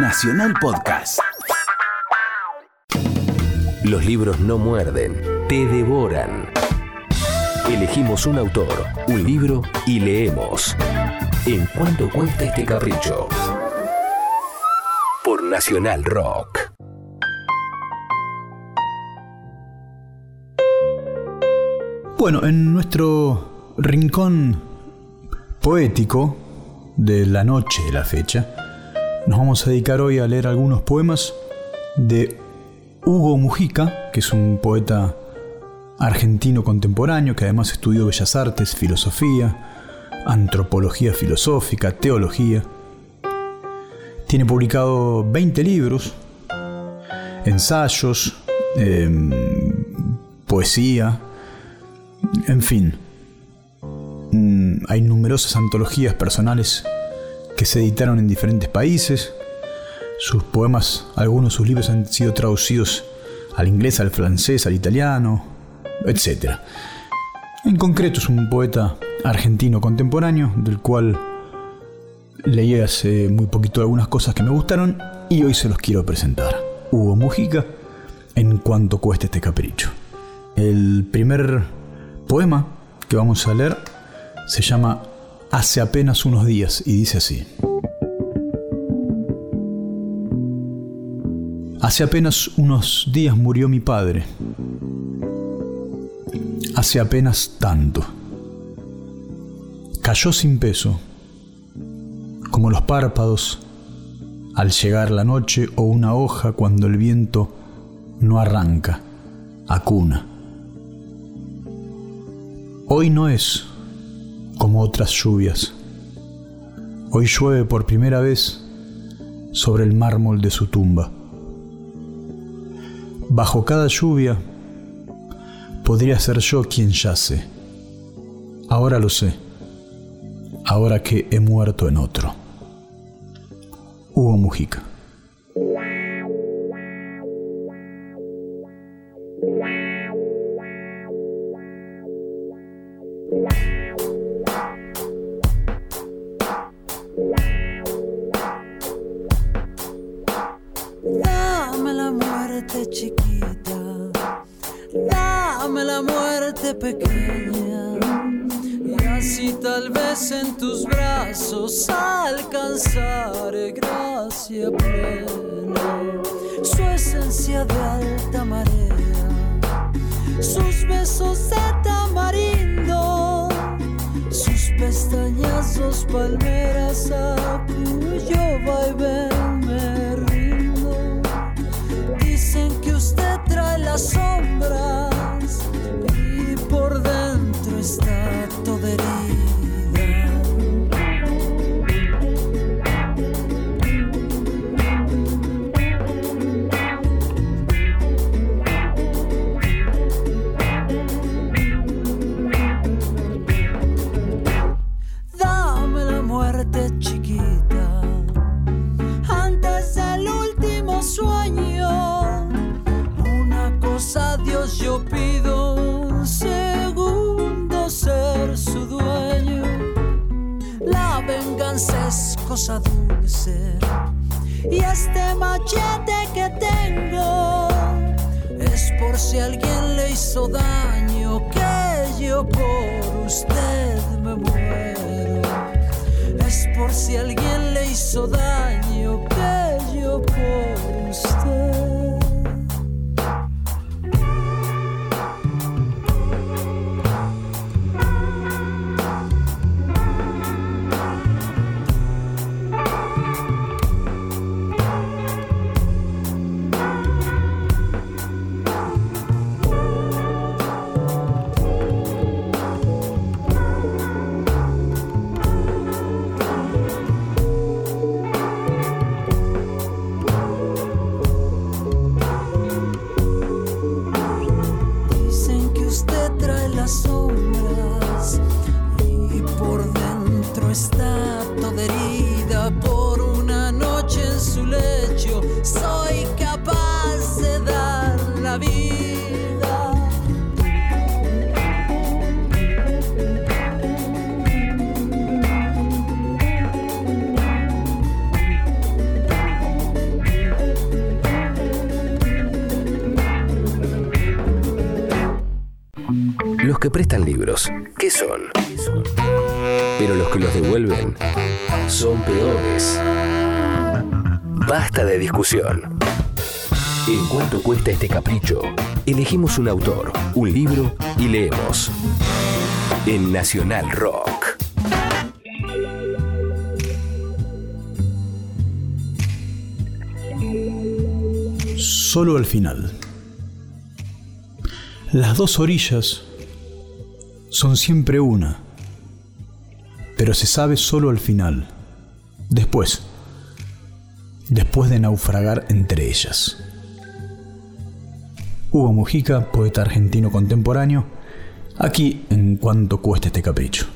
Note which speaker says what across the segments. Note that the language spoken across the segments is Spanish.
Speaker 1: Nacional Podcast.
Speaker 2: Los libros no muerden, te devoran. Elegimos un autor, un libro y leemos. ¿En cuánto cuesta este capricho? Por Nacional Rock.
Speaker 3: Bueno, en nuestro rincón poético de la noche de la fecha, nos vamos a dedicar hoy a leer algunos poemas de Hugo Mujica, que es un poeta argentino contemporáneo que además estudió bellas artes, filosofía, antropología filosófica, teología. Tiene publicado 20 libros, ensayos, em, poesía, en fin. Mm, hay numerosas antologías personales que se editaron en diferentes países. Sus poemas, algunos de sus libros han sido traducidos al inglés, al francés, al italiano, etc. En concreto es un poeta argentino contemporáneo del cual leí hace muy poquito algunas cosas que me gustaron y hoy se los quiero presentar. Hugo Mujica, en cuanto cueste este capricho. El primer poema que vamos a leer se llama hace apenas unos días y dice así. Hace apenas unos días murió mi padre. Hace apenas tanto. Cayó sin peso, como los párpados al llegar la noche o una hoja cuando el viento no arranca, acuna. Hoy no es como otras lluvias. Hoy llueve por primera vez sobre el mármol de su tumba. Bajo cada lluvia podría ser yo quien yace. Ahora lo sé, ahora que he muerto en otro. Hugo Mujica.
Speaker 4: Alcanzaré gracia plena, su esencia de alta marea, sus besos de tamarindo, sus pestañazos palmeras a cuyo vaivén me rindo. Dicen que usted trae las sombras dulce. Y este machete que tengo es por si alguien le hizo daño, que yo por usted me muero.
Speaker 2: Los que prestan libros, ¿qué son? Pero los que los devuelven son peores. Basta de discusión. ¿En cuánto cuesta este capricho? Elegimos un autor, un libro y leemos. En Nacional Rock.
Speaker 4: Solo al final. Las dos orillas son siempre una, pero se sabe solo al final, después, después de naufragar entre ellas. Hugo Mujica, poeta argentino contemporáneo, aquí en cuanto cuesta este capricho.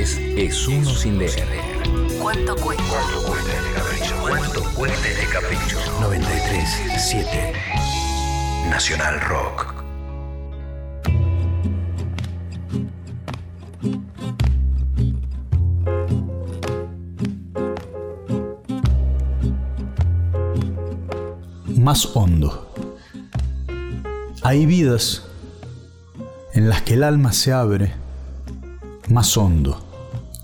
Speaker 2: Es uno sin leer.
Speaker 5: ¿Cuánto cuesta?
Speaker 2: ¿Cuánto cuesta este capricho? ¿Cuánto cuesta este capricho? 93.7 Nacional Rock.
Speaker 4: Más hondo. Hay vidas en las que el alma se abre más hondo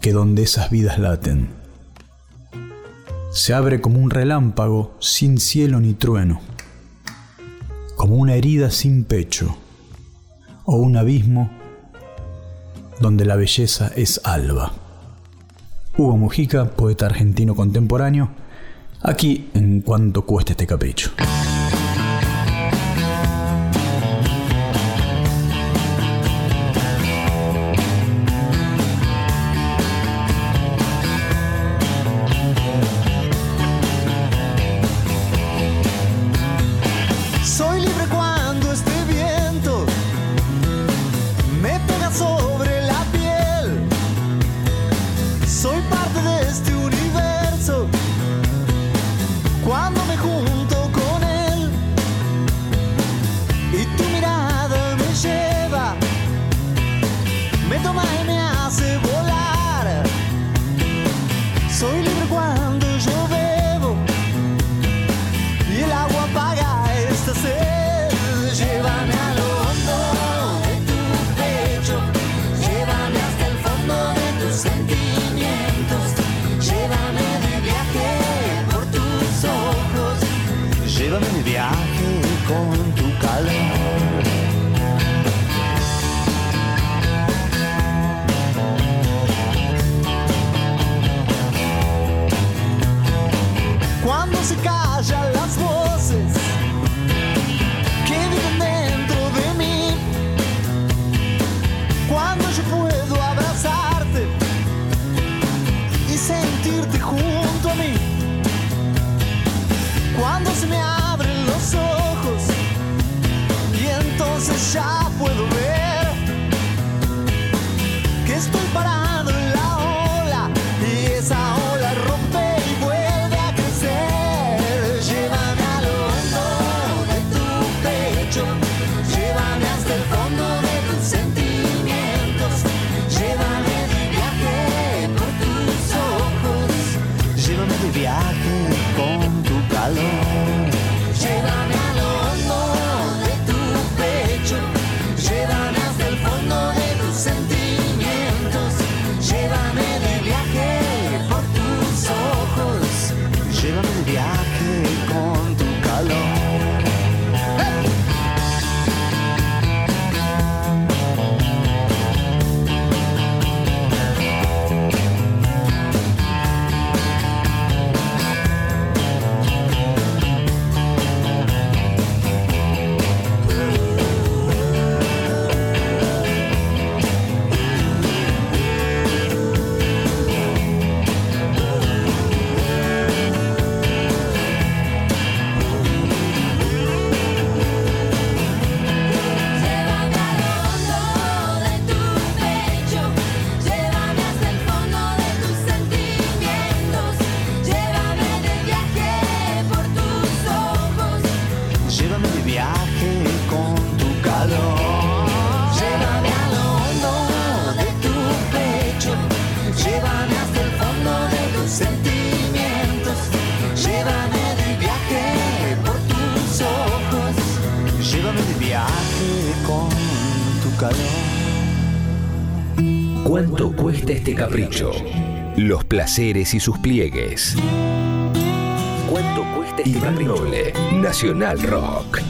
Speaker 4: que donde esas vidas laten. Se abre como un relámpago sin cielo ni trueno, como una herida sin pecho, o un abismo donde la belleza es alba. Hugo Mujica, poeta argentino contemporáneo, aquí en cuanto cueste este capricho.
Speaker 1: is doing callan las voces que viven dentro de mí. Cuando yo puedo abrazarte y sentirte junto a mí. Cuando se me abren los ojos y entonces ya puedo ver que estoy parado sentimientos. Llévame de viaje por tus ojos. Llévame de viaje con tu calor.
Speaker 2: ¿Cuánto cuesta este capricho? Los placeres y sus pliegues. ¿Cuánto cuesta este Iván Noble, Nacional Rock.